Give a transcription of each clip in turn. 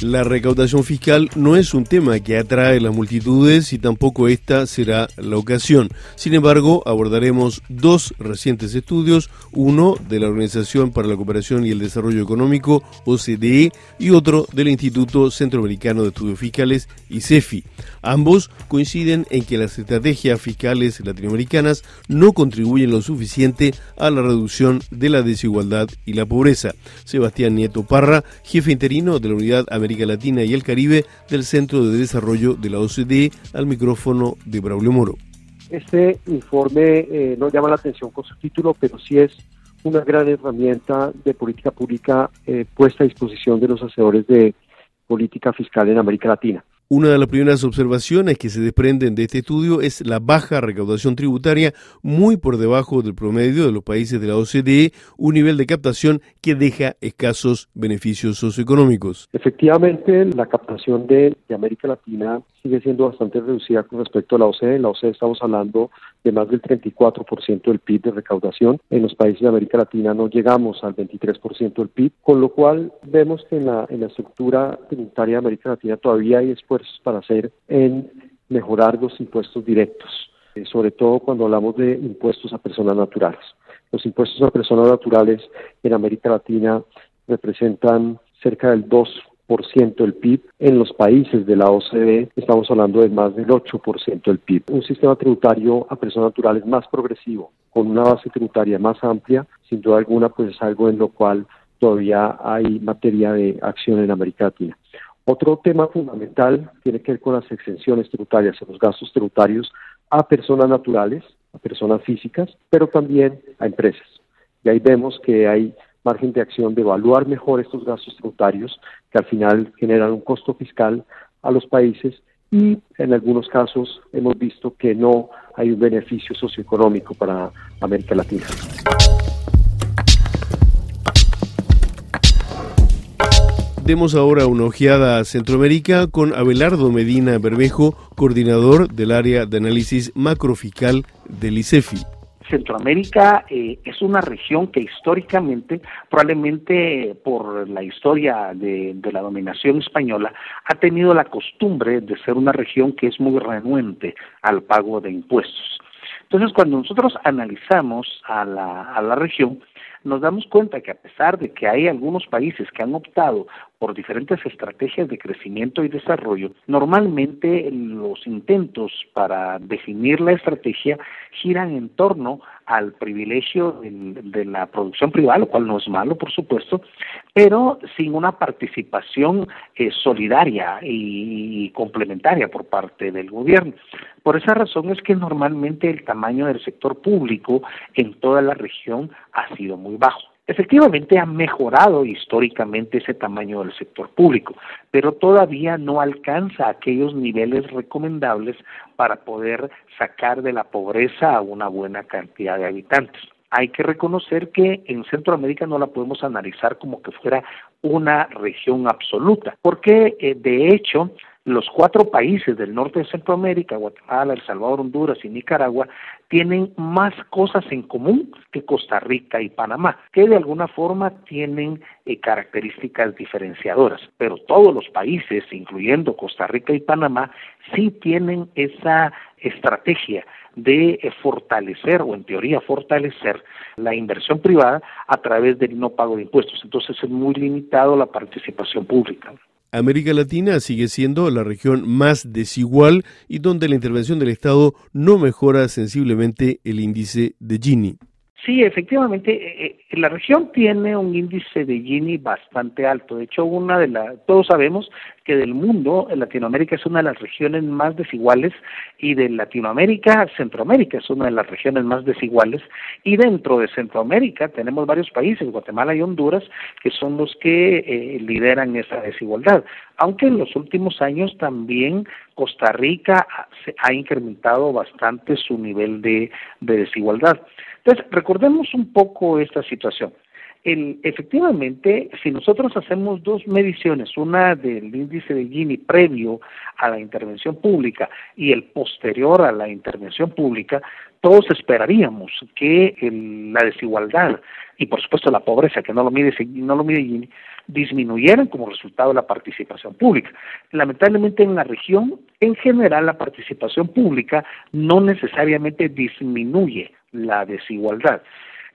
La recaudación fiscal no es un tema que atrae las multitudes y tampoco esta será la ocasión. Sin embargo, abordaremos dos recientes estudios, uno de la Organización para la Cooperación y el Desarrollo Económico, OCDE, y otro del Instituto Centroamericano de Estudios Fiscales, ICEFI. Ambos coinciden en que las estrategias fiscales latinoamericanas no contribuyen lo suficiente a la reducción de la desigualdad y la pobreza. Sebastián Nieto Parra, jefe interino de la Unidad América Latina y el Caribe del Centro de Desarrollo de la OCDE, al micrófono de Braulio Moro. Este informe eh, no llama la atención con su título, pero sí es una gran herramienta de política pública eh, puesta a disposición de los hacedores de política fiscal en América Latina. Una de las primeras observaciones que se desprenden de este estudio es la baja recaudación tributaria, muy por debajo del promedio de los países de la OCDE, un nivel de captación que deja escasos beneficios socioeconómicos. Efectivamente, la captación de, América Latina sigue siendo bastante reducida con respecto a la OCDE. En la OCDE estamos hablando de más del 34% del PIB de recaudación. En los países de América Latina no llegamos al 23% del PIB, con lo cual vemos que en la, en la estructura tributaria de América Latina todavía hay para hacer en mejorar los impuestos directos, eh, sobre todo cuando hablamos de impuestos a personas naturales. Los impuestos a personas naturales en América Latina representan cerca del 2 del PIB. En los países de la OCDE estamos hablando de más del 8% del PIB. Un sistema tributario a personas naturales más progresivo, con una base tributaria más amplia, sin duda alguna, pues es algo en lo cual todavía hay materia de acción en América Latina. Otro tema fundamental tiene que ver con las exenciones tributarias, los gastos tributarios a personas naturales, a personas físicas, pero también a empresas. Y ahí vemos que hay margen de acción de evaluar mejor estos gastos tributarios que al final generan un costo fiscal a los países y en algunos casos hemos visto que no hay un beneficio socioeconómico para América Latina. Demos ahora una ojeada a Centroamérica con Abelardo Medina Bermejo, coordinador del área de análisis macrofiscal del ICEFI. Centroamérica eh, es una región que históricamente, probablemente por la historia de, la dominación española, ha tenido la costumbre de ser una región que es muy renuente al pago de impuestos. Entonces, cuando nosotros analizamos a la, a la región, nos damos cuenta que a pesar de que hay algunos países que han optado por diferentes estrategias de crecimiento y desarrollo, normalmente los intentos para definir la estrategia giran en torno al privilegio de, la producción privada, lo cual no es malo, por supuesto, pero sin una participación eh, solidaria y complementaria por parte del gobierno. Por esa razón es que normalmente el tamaño del sector público en toda la región ha sido muy bajo. Efectivamente ha mejorado históricamente ese tamaño del sector público, pero todavía no alcanza aquellos niveles recomendables para poder sacar de la pobreza a una buena cantidad de habitantes. Hay que reconocer que en Centroamérica no la podemos analizar como que fuera una región absoluta, porque eh, de hecho los cuatro países del norte de Centroamérica, Guatemala, El Salvador, Honduras y Nicaragua, tienen más cosas en común que Costa Rica y Panamá, que de alguna forma tienen eh, características diferenciadoras. Pero todos los países, incluyendo Costa Rica y Panamá, sí tienen esa estrategia de eh, fortalecer o en teoría fortalecer la inversión privada a través del no pago de impuestos. Entonces es muy limitado la participación pública. América Latina sigue siendo la región más desigual y donde la intervención del Estado no mejora sensiblemente el índice de Gini. Sí, efectivamente, eh, eh, la región tiene un índice de Gini bastante alto. De hecho, una de las, todos sabemos que del mundo, Latinoamérica es una de las regiones más desiguales y de Latinoamérica, Centroamérica es una de las regiones más desiguales y dentro de Centroamérica tenemos varios países, Guatemala y Honduras, que son los que eh, lideran esa desigualdad. Aunque en los últimos años también Costa Rica ha incrementado bastante su nivel de desigualdad. Entonces, recordemos un poco esta situación. El, efectivamente, si nosotros hacemos dos mediciones, una del índice de Gini previo a la intervención pública y el posterior a la intervención pública, todos esperaríamos que la desigualdad y por supuesto la pobreza, que no lo mide, no lo mide Gini, disminuyeran como resultado de la participación pública. Lamentablemente en la región, en general, la participación pública no necesariamente disminuye la desigualdad.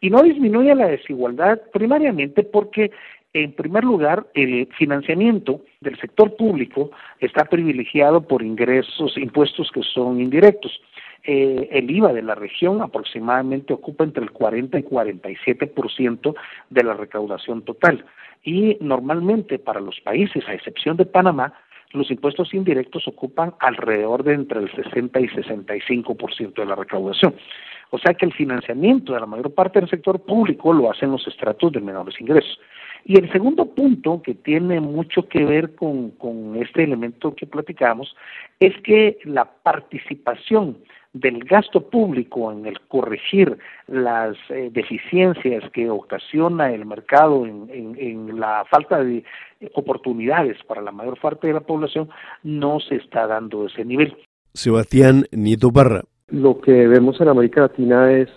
Y no disminuye la desigualdad primariamente porque, en primer lugar, el financiamiento del sector público está privilegiado por ingresos, impuestos que son indirectos. Eh, el IVA de la región aproximadamente ocupa entre el 40 y 47% de la recaudación total. Y normalmente para los países, a excepción de Panamá, los impuestos indirectos ocupan alrededor de entre el 60 y 65% de la recaudación. O sea que el financiamiento de la mayor parte del sector público lo hacen los estratos de menores ingresos. Y el segundo punto que tiene mucho que ver con, con este elemento que platicamos es que la participación del gasto público en el corregir las eh, deficiencias que ocasiona el mercado en, en, la falta de oportunidades para la mayor parte de la población no se está dando ese nivel. Sebastián Nieto Parra. Lo que vemos en América Latina es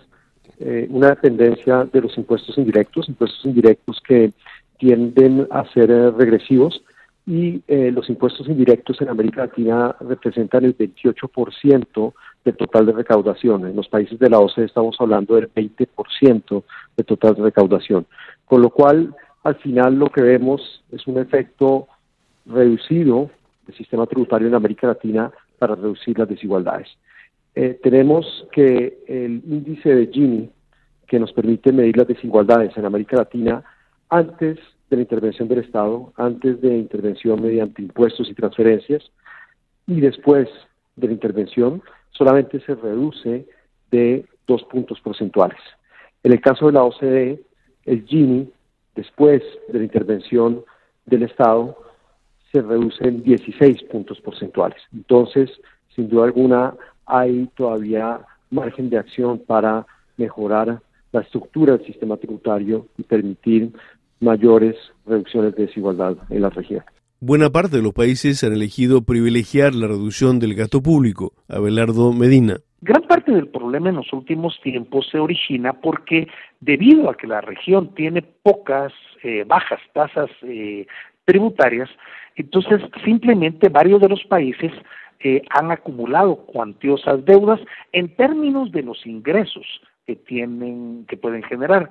eh, una dependencia de los impuestos indirectos, impuestos indirectos que tienden a ser eh, regresivos y los impuestos indirectos en América Latina representan el 28% del total de recaudación. En los países de la OCDE estamos hablando del 20% de total de recaudación. Con lo cual, al final lo que vemos es un efecto reducido del sistema tributario en América Latina para reducir las desigualdades. Eh, tenemos que el índice de Gini, que nos permite medir las desigualdades en América Latina, antes de la intervención del Estado, antes de intervención mediante impuestos y transferencias, y después de la intervención, solamente se reduce de dos puntos porcentuales. En el caso de la OCDE, el Gini, después de la intervención del Estado, se reduce en 16 puntos porcentuales. Entonces, sin duda alguna, hay todavía margen de acción para mejorar la estructura del sistema tributario y permitir mayores reducciones de desigualdad en la región. Buena parte de los países han elegido privilegiar la reducción del gasto público. Abelardo Medina. Gran parte del problema en los últimos tiempos se origina porque debido a que la región tiene pocas, eh, bajas tasas eh, tributarias, entonces simplemente varios de los países eh, han acumulado cuantiosas deudas en términos de los ingresos que tienen, que pueden generar.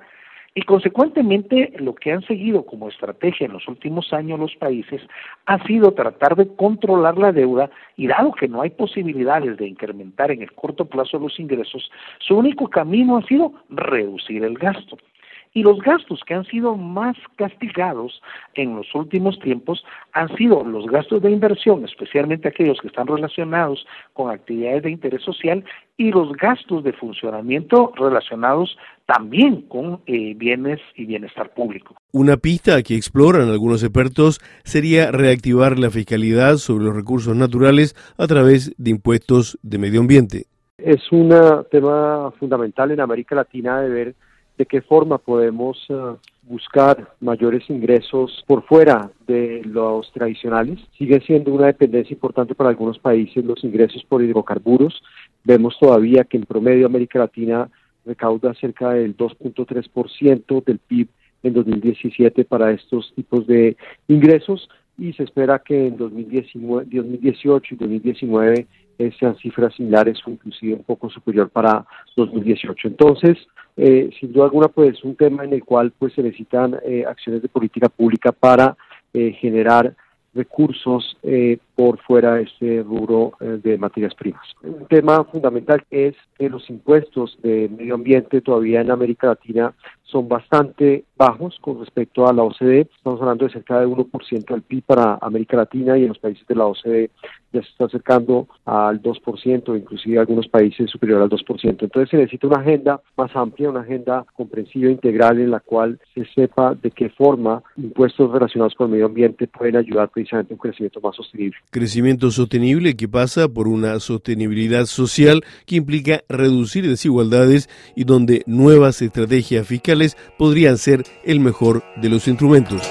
Y consecuentemente lo que han seguido como estrategia en los últimos años los países ha sido tratar de controlar la deuda y dado que no hay posibilidades de incrementar en el corto plazo los ingresos, su único camino ha sido reducir el gasto. Y los gastos que han sido más castigados en los últimos tiempos han sido los gastos de inversión, especialmente aquellos que están relacionados con actividades de interés social, y los gastos de funcionamiento relacionados también con eh, bienes y bienestar público. Una pista que exploran algunos expertos sería reactivar la fiscalidad sobre los recursos naturales a través de impuestos de medio ambiente. Es un tema fundamental en América Latina de ver de qué forma podemos eh, buscar mayores ingresos por fuera de los tradicionales. Sigue siendo una dependencia importante para algunos países los ingresos por hidrocarburos. Vemos todavía que en promedio América Latina recauda cerca del 2.3% del PIB en 2017 para estos tipos de ingresos y se espera que en 2019, 2018 y 2019 sean cifras similares o inclusive un poco superior para 2018. Entonces, eh, sin duda alguna, pues es un tema en el cual pues se necesitan eh, acciones de política pública para eh, generar recursos eh, por fuera de este rubro eh, de materias primas. Un tema fundamental es que los impuestos de medio ambiente todavía en América Latina son bastante bajos con respecto a la OCDE. Estamos hablando de cerca de 1% del PIB para América Latina y en los países de la OCDE ya se está acercando al 2%, inclusive algunos países superior al 2%. Entonces se necesita una agenda más amplia, una agenda comprensiva integral en la cual se sepa de qué forma impuestos relacionados con el medio ambiente pueden ayudar precisamente a un crecimiento más sostenible. Crecimiento sostenible que pasa por una sostenibilidad social que implica reducir desigualdades y donde nuevas estrategias fiscales podrían ser el mejor de los instrumentos.